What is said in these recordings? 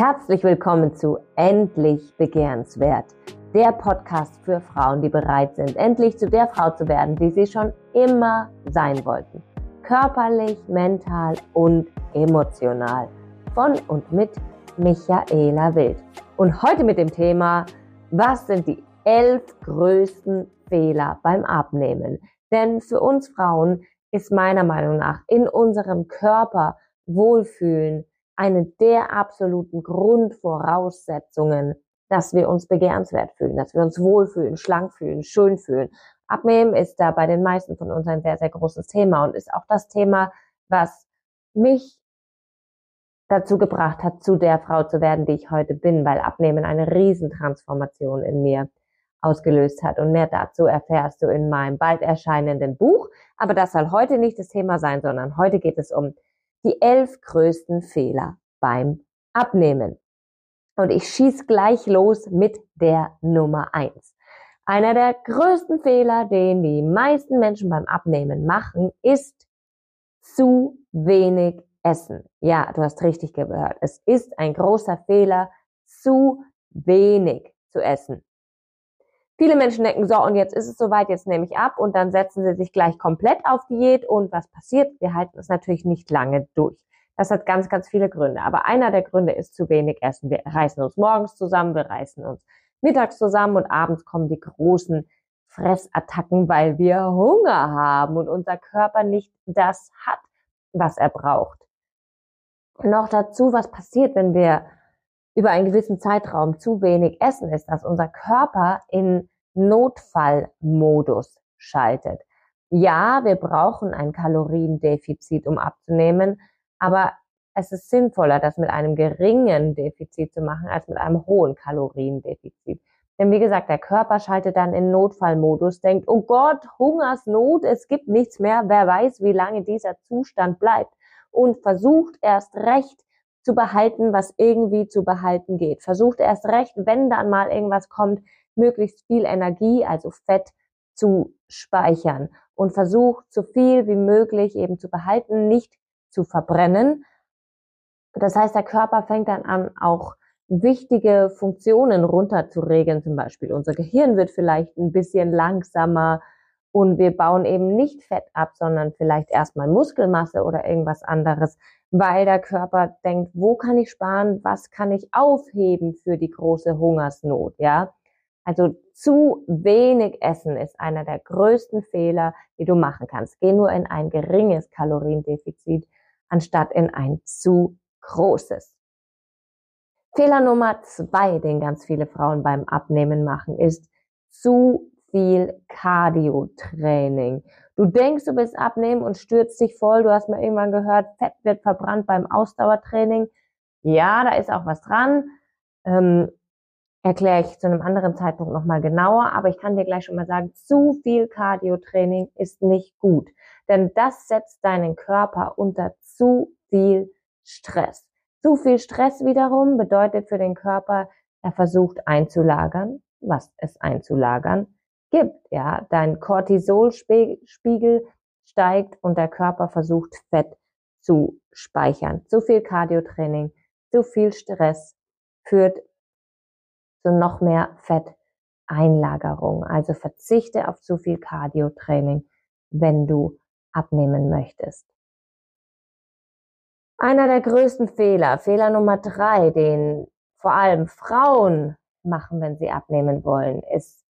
Herzlich willkommen zu Endlich Begehrenswert, der Podcast für Frauen, die bereit sind, endlich zu der Frau zu werden, die sie schon immer sein wollten. Körperlich, mental und emotional. Von und mit Michaela Wild. Und heute mit dem Thema, was sind die elf größten Fehler beim Abnehmen? Denn für uns Frauen ist meiner Meinung nach in unserem Körper Wohlfühlen eine der absoluten Grundvoraussetzungen, dass wir uns begehrenswert fühlen, dass wir uns wohlfühlen, schlank fühlen, schön fühlen. Abnehmen ist da bei den meisten von uns ein sehr, sehr großes Thema und ist auch das Thema, was mich dazu gebracht hat, zu der Frau zu werden, die ich heute bin, weil Abnehmen eine Riesentransformation in mir ausgelöst hat. Und mehr dazu erfährst du in meinem bald erscheinenden Buch. Aber das soll heute nicht das Thema sein, sondern heute geht es um die elf größten Fehler beim Abnehmen. Und ich schieß gleich los mit der Nummer eins. Einer der größten Fehler, den die meisten Menschen beim Abnehmen machen, ist zu wenig essen. Ja, du hast richtig gehört. Es ist ein großer Fehler, zu wenig zu essen. Viele Menschen denken, so, und jetzt ist es soweit, jetzt nehme ich ab und dann setzen sie sich gleich komplett auf Diät und was passiert? Wir halten es natürlich nicht lange durch. Das hat ganz, ganz viele Gründe. Aber einer der Gründe ist zu wenig Essen. Wir reißen uns morgens zusammen, wir reißen uns mittags zusammen und abends kommen die großen Fressattacken, weil wir Hunger haben und unser Körper nicht das hat, was er braucht. noch dazu, was passiert, wenn wir über einen gewissen Zeitraum zu wenig essen, ist, dass unser Körper in Notfallmodus schaltet. Ja, wir brauchen ein Kaloriendefizit, um abzunehmen, aber es ist sinnvoller, das mit einem geringen Defizit zu machen, als mit einem hohen Kaloriendefizit. Denn wie gesagt, der Körper schaltet dann in Notfallmodus, denkt, oh Gott, Hungersnot, es gibt nichts mehr, wer weiß, wie lange dieser Zustand bleibt und versucht erst recht zu behalten, was irgendwie zu behalten geht. Versucht erst recht, wenn dann mal irgendwas kommt, möglichst viel Energie, also Fett, zu speichern und versucht so viel wie möglich eben zu behalten, nicht zu verbrennen. Das heißt, der Körper fängt dann an, auch wichtige Funktionen runterzuregeln. Zum Beispiel unser Gehirn wird vielleicht ein bisschen langsamer und wir bauen eben nicht Fett ab, sondern vielleicht erstmal Muskelmasse oder irgendwas anderes, weil der Körper denkt, wo kann ich sparen, was kann ich aufheben für die große Hungersnot, ja? Also zu wenig Essen ist einer der größten Fehler, die du machen kannst. Geh nur in ein geringes Kaloriendefizit, anstatt in ein zu großes. Fehler Nummer zwei, den ganz viele Frauen beim Abnehmen machen, ist zu viel Cardio-Training. Du denkst, du bist abnehmen und stürzt dich voll. Du hast mal irgendwann gehört, Fett wird verbrannt beim Ausdauertraining. Ja, da ist auch was dran. Ähm, erkläre ich zu einem anderen Zeitpunkt nochmal genauer, aber ich kann dir gleich schon mal sagen, zu viel Cardio-Training ist nicht gut, denn das setzt deinen Körper unter zu viel Stress. Zu viel Stress wiederum bedeutet für den Körper, er versucht einzulagern, was es einzulagern gibt. Ja, dein Cortisolspiegel steigt und der Körper versucht Fett zu speichern. Zu viel Cardiotraining, zu viel Stress führt zu noch mehr Fetteinlagerung. Also verzichte auf zu viel Cardiotraining, wenn du abnehmen möchtest. Einer der größten Fehler, Fehler Nummer drei, den vor allem Frauen machen, wenn sie abnehmen wollen, ist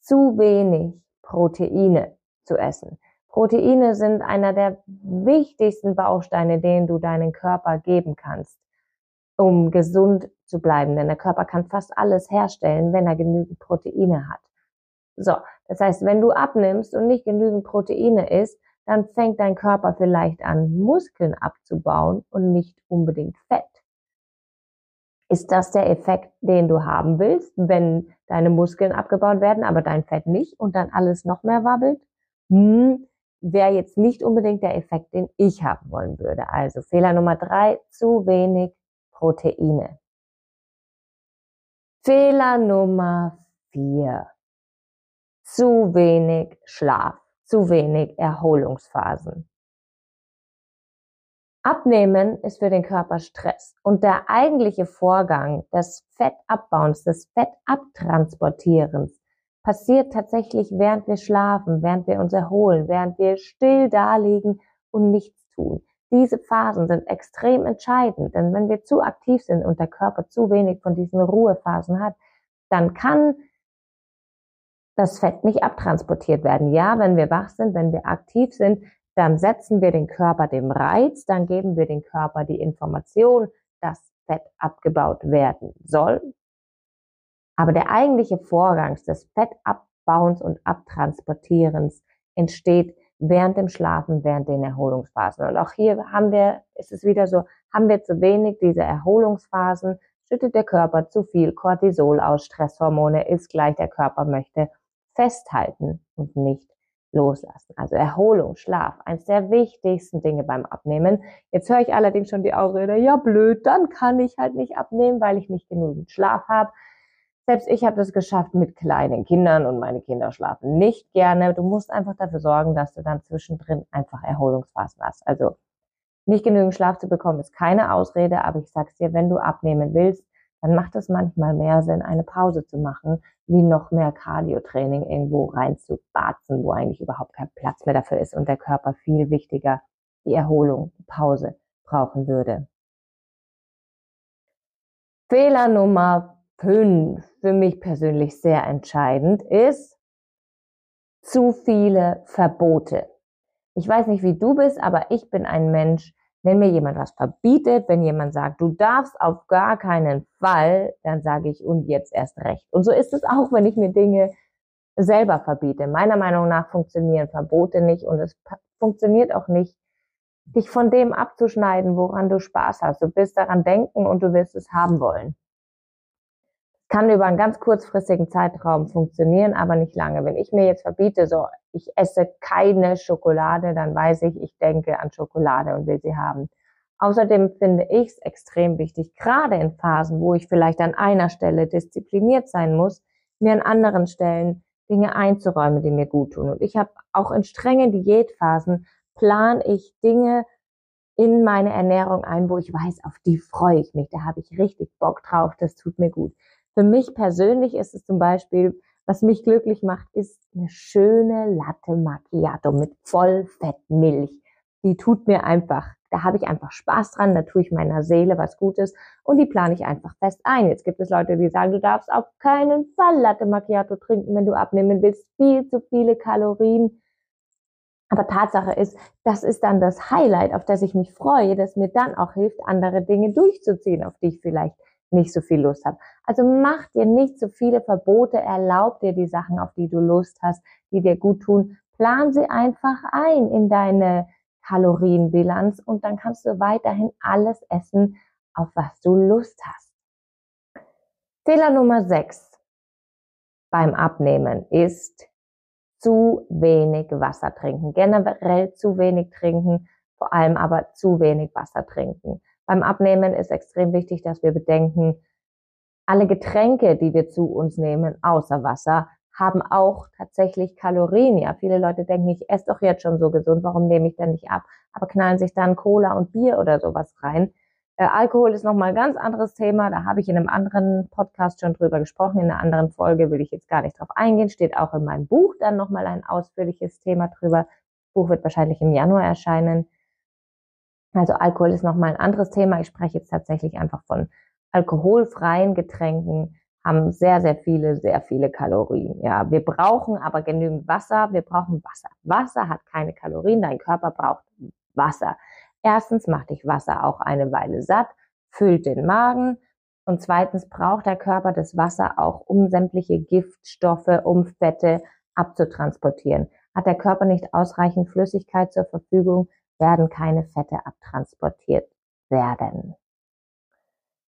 zu wenig Proteine zu essen. Proteine sind einer der wichtigsten Bausteine, den du deinen Körper geben kannst, um gesund zu bleiben. Denn der Körper kann fast alles herstellen, wenn er genügend Proteine hat. So, das heißt, wenn du abnimmst und nicht genügend Proteine isst, dann fängt dein Körper vielleicht an, Muskeln abzubauen und nicht unbedingt Fett. Ist das der Effekt, den du haben willst, wenn deine Muskeln abgebaut werden, aber dein Fett nicht und dann alles noch mehr wabbelt? Hm, Wäre jetzt nicht unbedingt der Effekt, den ich haben wollen würde. Also Fehler Nummer drei, zu wenig Proteine. Fehler Nummer vier, zu wenig Schlaf, zu wenig Erholungsphasen. Abnehmen ist für den Körper Stress und der eigentliche Vorgang des Fettabbauens, des Fettabtransportierens passiert tatsächlich, während wir schlafen, während wir uns erholen, während wir still daliegen und nichts tun. Diese Phasen sind extrem entscheidend, denn wenn wir zu aktiv sind und der Körper zu wenig von diesen Ruhephasen hat, dann kann das Fett nicht abtransportiert werden. Ja, wenn wir wach sind, wenn wir aktiv sind, dann setzen wir den Körper dem Reiz, dann geben wir den Körper die Information, dass Fett abgebaut werden soll. Aber der eigentliche Vorgang des Fettabbauens und Abtransportierens entsteht während dem Schlafen, während den Erholungsphasen. Und auch hier haben wir, ist es wieder so, haben wir zu wenig diese Erholungsphasen, schüttet der Körper zu viel Cortisol aus, Stresshormone ist gleich, der Körper möchte festhalten und nicht loslassen. Also Erholung, Schlaf, eines der wichtigsten Dinge beim Abnehmen. Jetzt höre ich allerdings schon die Ausrede, ja blöd, dann kann ich halt nicht abnehmen, weil ich nicht genügend Schlaf habe. Selbst ich habe das geschafft mit kleinen Kindern und meine Kinder schlafen nicht gerne. Du musst einfach dafür sorgen, dass du dann zwischendrin einfach Erholungsphasen hast. Also nicht genügend Schlaf zu bekommen ist keine Ausrede, aber ich sag's dir, wenn du abnehmen willst, dann macht es manchmal mehr Sinn, eine Pause zu machen, wie noch mehr Cardio-Training irgendwo reinzubatzen, wo eigentlich überhaupt kein Platz mehr dafür ist und der Körper viel wichtiger die Erholung, die Pause brauchen würde. Fehler Nummer fünf, für mich persönlich sehr entscheidend, ist zu viele Verbote. Ich weiß nicht, wie du bist, aber ich bin ein Mensch, wenn mir jemand was verbietet, wenn jemand sagt, du darfst auf gar keinen Fall, dann sage ich und jetzt erst recht. Und so ist es auch, wenn ich mir Dinge selber verbiete. Meiner Meinung nach funktionieren Verbote nicht und es funktioniert auch nicht, dich von dem abzuschneiden, woran du Spaß hast. Du wirst daran denken und du wirst es haben wollen kann über einen ganz kurzfristigen Zeitraum funktionieren, aber nicht lange. Wenn ich mir jetzt verbiete, so, ich esse keine Schokolade, dann weiß ich, ich denke an Schokolade und will sie haben. Außerdem finde ich es extrem wichtig, gerade in Phasen, wo ich vielleicht an einer Stelle diszipliniert sein muss, mir an anderen Stellen Dinge einzuräumen, die mir gut tun. Und ich habe auch in strengen Diätphasen plan ich Dinge in meine Ernährung ein, wo ich weiß, auf die freue ich mich, da habe ich richtig Bock drauf, das tut mir gut. Für mich persönlich ist es zum Beispiel, was mich glücklich macht, ist eine schöne Latte Macchiato mit Vollfettmilch. Die tut mir einfach, da habe ich einfach Spaß dran, da tue ich meiner Seele was Gutes und die plane ich einfach fest ein. Jetzt gibt es Leute, die sagen, du darfst auf keinen Fall Latte Macchiato trinken, wenn du abnehmen willst, viel zu viele Kalorien. Aber Tatsache ist, das ist dann das Highlight, auf das ich mich freue, das mir dann auch hilft, andere Dinge durchzuziehen, auf die ich vielleicht nicht so viel Lust habe. Also mach dir nicht so viele Verbote, erlaub dir die Sachen, auf die du Lust hast, die dir gut tun. Plan sie einfach ein in deine Kalorienbilanz und dann kannst du weiterhin alles essen, auf was du Lust hast. Fehler Nummer 6 beim Abnehmen ist zu wenig Wasser trinken. Generell zu wenig trinken, vor allem aber zu wenig Wasser trinken. Beim Abnehmen ist extrem wichtig, dass wir bedenken, alle Getränke, die wir zu uns nehmen, außer Wasser, haben auch tatsächlich Kalorien. Ja, viele Leute denken, ich esse doch jetzt schon so gesund, warum nehme ich denn nicht ab? Aber knallen sich dann Cola und Bier oder sowas rein. Äh, Alkohol ist nochmal ein ganz anderes Thema. Da habe ich in einem anderen Podcast schon drüber gesprochen. In einer anderen Folge will ich jetzt gar nicht drauf eingehen. Steht auch in meinem Buch dann nochmal ein ausführliches Thema drüber. Buch wird wahrscheinlich im Januar erscheinen. Also Alkohol ist nochmal ein anderes Thema. Ich spreche jetzt tatsächlich einfach von alkoholfreien Getränken, haben sehr, sehr viele, sehr viele Kalorien. Ja, wir brauchen aber genügend Wasser. Wir brauchen Wasser. Wasser hat keine Kalorien. Dein Körper braucht Wasser. Erstens macht dich Wasser auch eine Weile satt, füllt den Magen. Und zweitens braucht der Körper das Wasser auch, um sämtliche Giftstoffe, um Fette abzutransportieren. Hat der Körper nicht ausreichend Flüssigkeit zur Verfügung, werden keine Fette abtransportiert werden.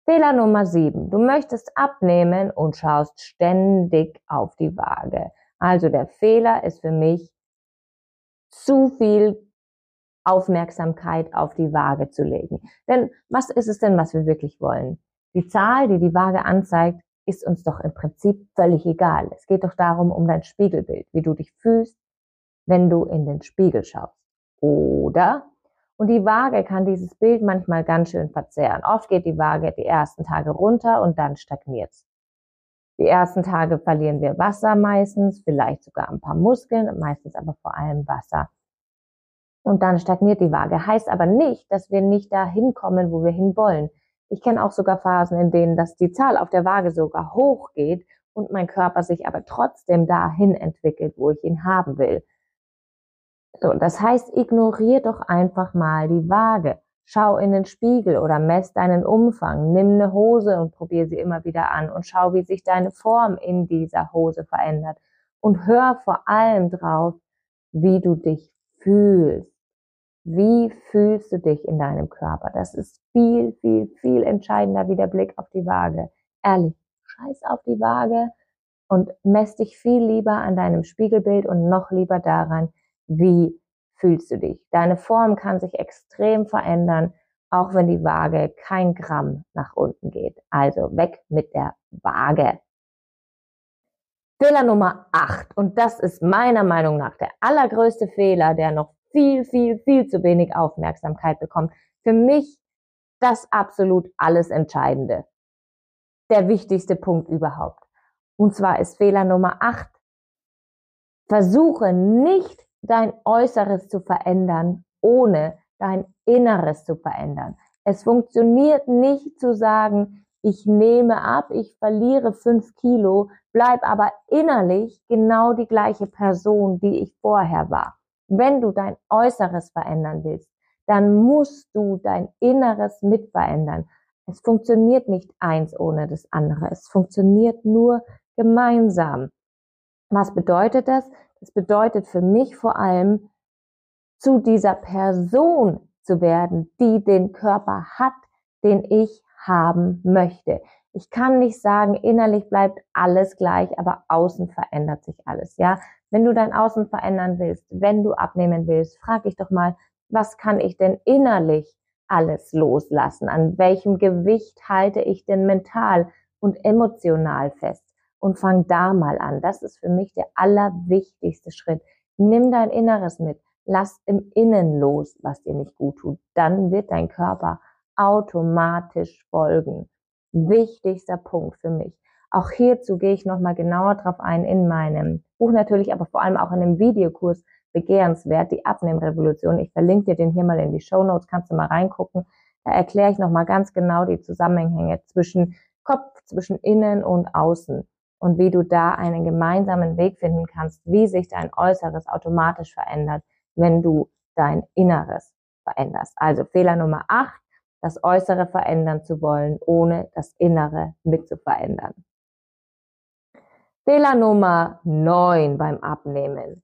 Fehler Nummer sieben. Du möchtest abnehmen und schaust ständig auf die Waage. Also der Fehler ist für mich, zu viel Aufmerksamkeit auf die Waage zu legen. Denn was ist es denn, was wir wirklich wollen? Die Zahl, die die Waage anzeigt, ist uns doch im Prinzip völlig egal. Es geht doch darum, um dein Spiegelbild, wie du dich fühlst, wenn du in den Spiegel schaust. Oder Und die Waage kann dieses Bild manchmal ganz schön verzerren. Oft geht die Waage die ersten Tage runter und dann stagniert Die ersten Tage verlieren wir Wasser meistens, vielleicht sogar ein paar Muskeln, meistens aber vor allem Wasser. Und dann stagniert die Waage. Heißt aber nicht, dass wir nicht dahin kommen, wo wir hinwollen. Ich kenne auch sogar Phasen, in denen dass die Zahl auf der Waage sogar hochgeht und mein Körper sich aber trotzdem dahin entwickelt, wo ich ihn haben will. So, das heißt, ignorier doch einfach mal die Waage. Schau in den Spiegel oder mess deinen Umfang. Nimm eine Hose und probier sie immer wieder an und schau, wie sich deine Form in dieser Hose verändert. Und hör vor allem drauf, wie du dich fühlst. Wie fühlst du dich in deinem Körper? Das ist viel, viel, viel entscheidender wie der Blick auf die Waage. Ehrlich, scheiß auf die Waage und mess dich viel lieber an deinem Spiegelbild und noch lieber daran, wie fühlst du dich. Deine Form kann sich extrem verändern, auch wenn die Waage kein Gramm nach unten geht. Also weg mit der Waage. Fehler Nummer 8. Und das ist meiner Meinung nach der allergrößte Fehler, der noch viel, viel, viel zu wenig Aufmerksamkeit bekommt. Für mich das absolut alles Entscheidende. Der wichtigste Punkt überhaupt. Und zwar ist Fehler Nummer 8. Versuche nicht dein Äußeres zu verändern, ohne dein Inneres zu verändern. Es funktioniert nicht zu sagen, ich nehme ab, ich verliere fünf Kilo, bleib aber innerlich genau die gleiche Person, die ich vorher war. Wenn du dein Äußeres verändern willst, dann musst du dein Inneres mit verändern. Es funktioniert nicht eins ohne das andere. Es funktioniert nur gemeinsam. Was bedeutet das? Das bedeutet für mich vor allem, zu dieser Person zu werden, die den Körper hat, den ich haben möchte. Ich kann nicht sagen, innerlich bleibt alles gleich, aber außen verändert sich alles, ja? Wenn du dein Außen verändern willst, wenn du abnehmen willst, frag dich doch mal, was kann ich denn innerlich alles loslassen? An welchem Gewicht halte ich denn mental und emotional fest? Und fang da mal an. Das ist für mich der allerwichtigste Schritt. Nimm dein Inneres mit. Lass im Innen los, was dir nicht gut tut. Dann wird dein Körper automatisch folgen. Wichtigster Punkt für mich. Auch hierzu gehe ich nochmal genauer drauf ein in meinem Buch natürlich, aber vor allem auch in dem Videokurs Begehrenswert, die Abnehmrevolution. Ich verlinke dir den hier mal in die Show Notes, kannst du mal reingucken. Da erkläre ich nochmal ganz genau die Zusammenhänge zwischen Kopf, zwischen Innen und Außen und wie du da einen gemeinsamen Weg finden kannst, wie sich dein Äußeres automatisch verändert, wenn du dein Inneres veränderst. Also Fehler Nummer 8, das Äußere verändern zu wollen, ohne das Innere mit zu verändern. Fehler Nummer 9 beim Abnehmen.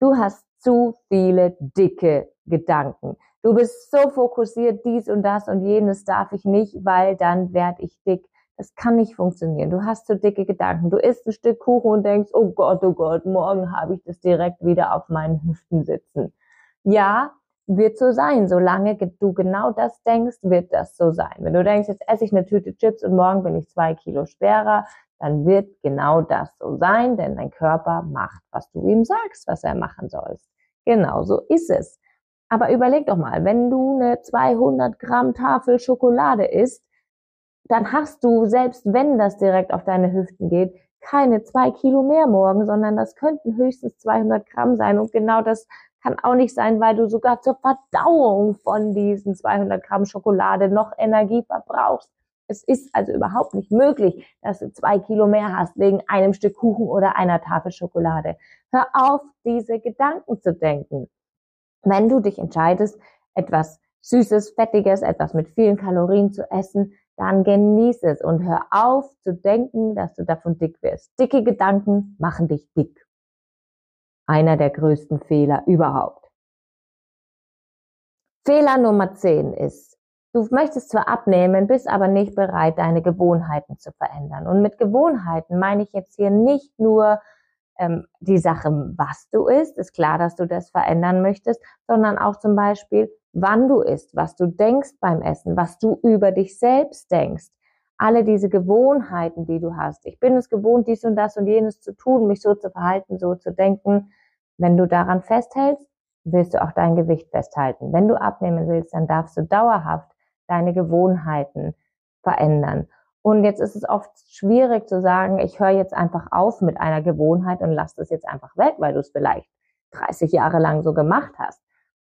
Du hast zu viele dicke Gedanken. Du bist so fokussiert, dies und das und jenes darf ich nicht, weil dann werde ich dick. Es kann nicht funktionieren. Du hast so dicke Gedanken. Du isst ein Stück Kuchen und denkst, oh Gott, oh Gott, morgen habe ich das direkt wieder auf meinen Hüften sitzen. Ja, wird so sein. Solange du genau das denkst, wird das so sein. Wenn du denkst, jetzt esse ich eine Tüte Chips und morgen bin ich zwei Kilo schwerer, dann wird genau das so sein, denn dein Körper macht, was du ihm sagst, was er machen sollst. Genau so ist es. Aber überleg doch mal, wenn du eine 200 Gramm Tafel Schokolade isst, dann hast du, selbst wenn das direkt auf deine Hüften geht, keine zwei Kilo mehr morgen, sondern das könnten höchstens 200 Gramm sein. Und genau das kann auch nicht sein, weil du sogar zur Verdauung von diesen 200 Gramm Schokolade noch Energie verbrauchst. Es ist also überhaupt nicht möglich, dass du zwei Kilo mehr hast wegen einem Stück Kuchen oder einer Tafel Schokolade. Hör auf, diese Gedanken zu denken. Wenn du dich entscheidest, etwas Süßes, Fettiges, etwas mit vielen Kalorien zu essen, dann genieß es und hör auf zu denken, dass du davon dick wirst. Dicke Gedanken machen dich dick. Einer der größten Fehler überhaupt. Fehler Nummer 10 ist, du möchtest zwar abnehmen, bist aber nicht bereit, deine Gewohnheiten zu verändern. Und mit Gewohnheiten meine ich jetzt hier nicht nur ähm, die Sache, was du isst, ist klar, dass du das verändern möchtest, sondern auch zum Beispiel, wann du isst, was du denkst beim Essen, was du über dich selbst denkst. Alle diese Gewohnheiten, die du hast. Ich bin es gewohnt, dies und das und jenes zu tun, mich so zu verhalten, so zu denken. Wenn du daran festhältst, wirst du auch dein Gewicht festhalten. Wenn du abnehmen willst, dann darfst du dauerhaft deine Gewohnheiten verändern. Und jetzt ist es oft schwierig zu sagen, ich höre jetzt einfach auf mit einer Gewohnheit und lass das jetzt einfach weg, weil du es vielleicht 30 Jahre lang so gemacht hast.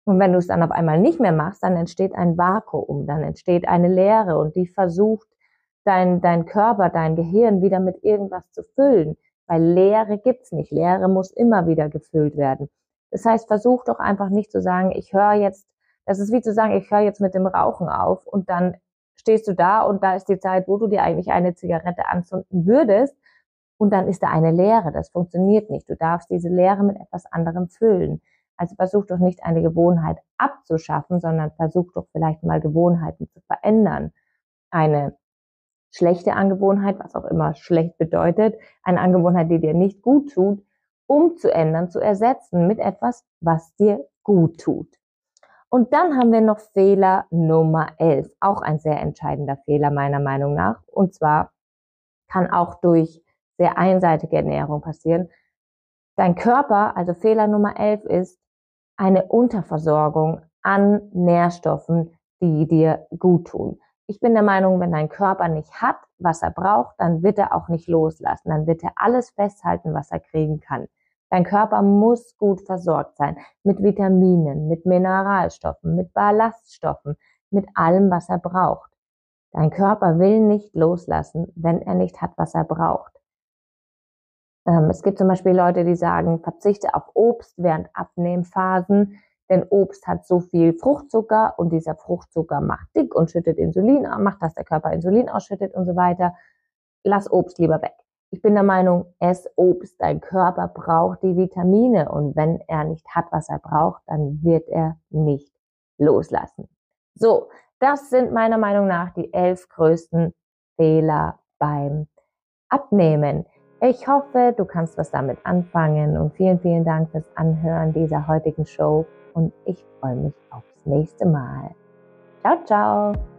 Und wenn du es dann auf einmal nicht mehr machst, dann entsteht ein Vakuum, dann entsteht eine Leere und die versucht dein, dein Körper, dein Gehirn wieder mit irgendwas zu füllen. Weil Leere gibt's nicht. Leere muss immer wieder gefüllt werden. Das heißt, versuch doch einfach nicht zu sagen, ich höre jetzt, das ist wie zu sagen, ich höre jetzt mit dem Rauchen auf und dann stehst du da und da ist die Zeit, wo du dir eigentlich eine Zigarette anzünden würdest und dann ist da eine Leere. Das funktioniert nicht. Du darfst diese Leere mit etwas anderem füllen. Also versuch doch nicht eine Gewohnheit abzuschaffen, sondern versuch doch vielleicht mal Gewohnheiten zu verändern. Eine schlechte Angewohnheit, was auch immer schlecht bedeutet, eine Angewohnheit, die dir nicht gut tut, umzuändern, zu ersetzen mit etwas, was dir gut tut. Und dann haben wir noch Fehler Nummer 11, auch ein sehr entscheidender Fehler meiner Meinung nach. Und zwar kann auch durch sehr einseitige Ernährung passieren. Dein Körper, also Fehler Nummer 11 ist eine Unterversorgung an Nährstoffen, die dir gut tun. Ich bin der Meinung, wenn dein Körper nicht hat, was er braucht, dann wird er auch nicht loslassen. Dann wird er alles festhalten, was er kriegen kann. Dein Körper muss gut versorgt sein mit Vitaminen, mit Mineralstoffen, mit Ballaststoffen, mit allem, was er braucht. Dein Körper will nicht loslassen, wenn er nicht hat, was er braucht. Ähm, es gibt zum Beispiel Leute, die sagen, verzichte auf Obst während Abnehmphasen. Denn Obst hat so viel Fruchtzucker und dieser Fruchtzucker macht dick und schüttet Insulin, macht, dass der Körper Insulin ausschüttet und so weiter. Lass Obst lieber weg. Ich bin der Meinung, ess Obst. Dein Körper braucht die Vitamine und wenn er nicht hat, was er braucht, dann wird er nicht loslassen. So, das sind meiner Meinung nach die elf größten Fehler beim Abnehmen. Ich hoffe, du kannst was damit anfangen und vielen, vielen Dank fürs Anhören dieser heutigen Show und ich freue mich aufs nächste Mal. Ciao, ciao!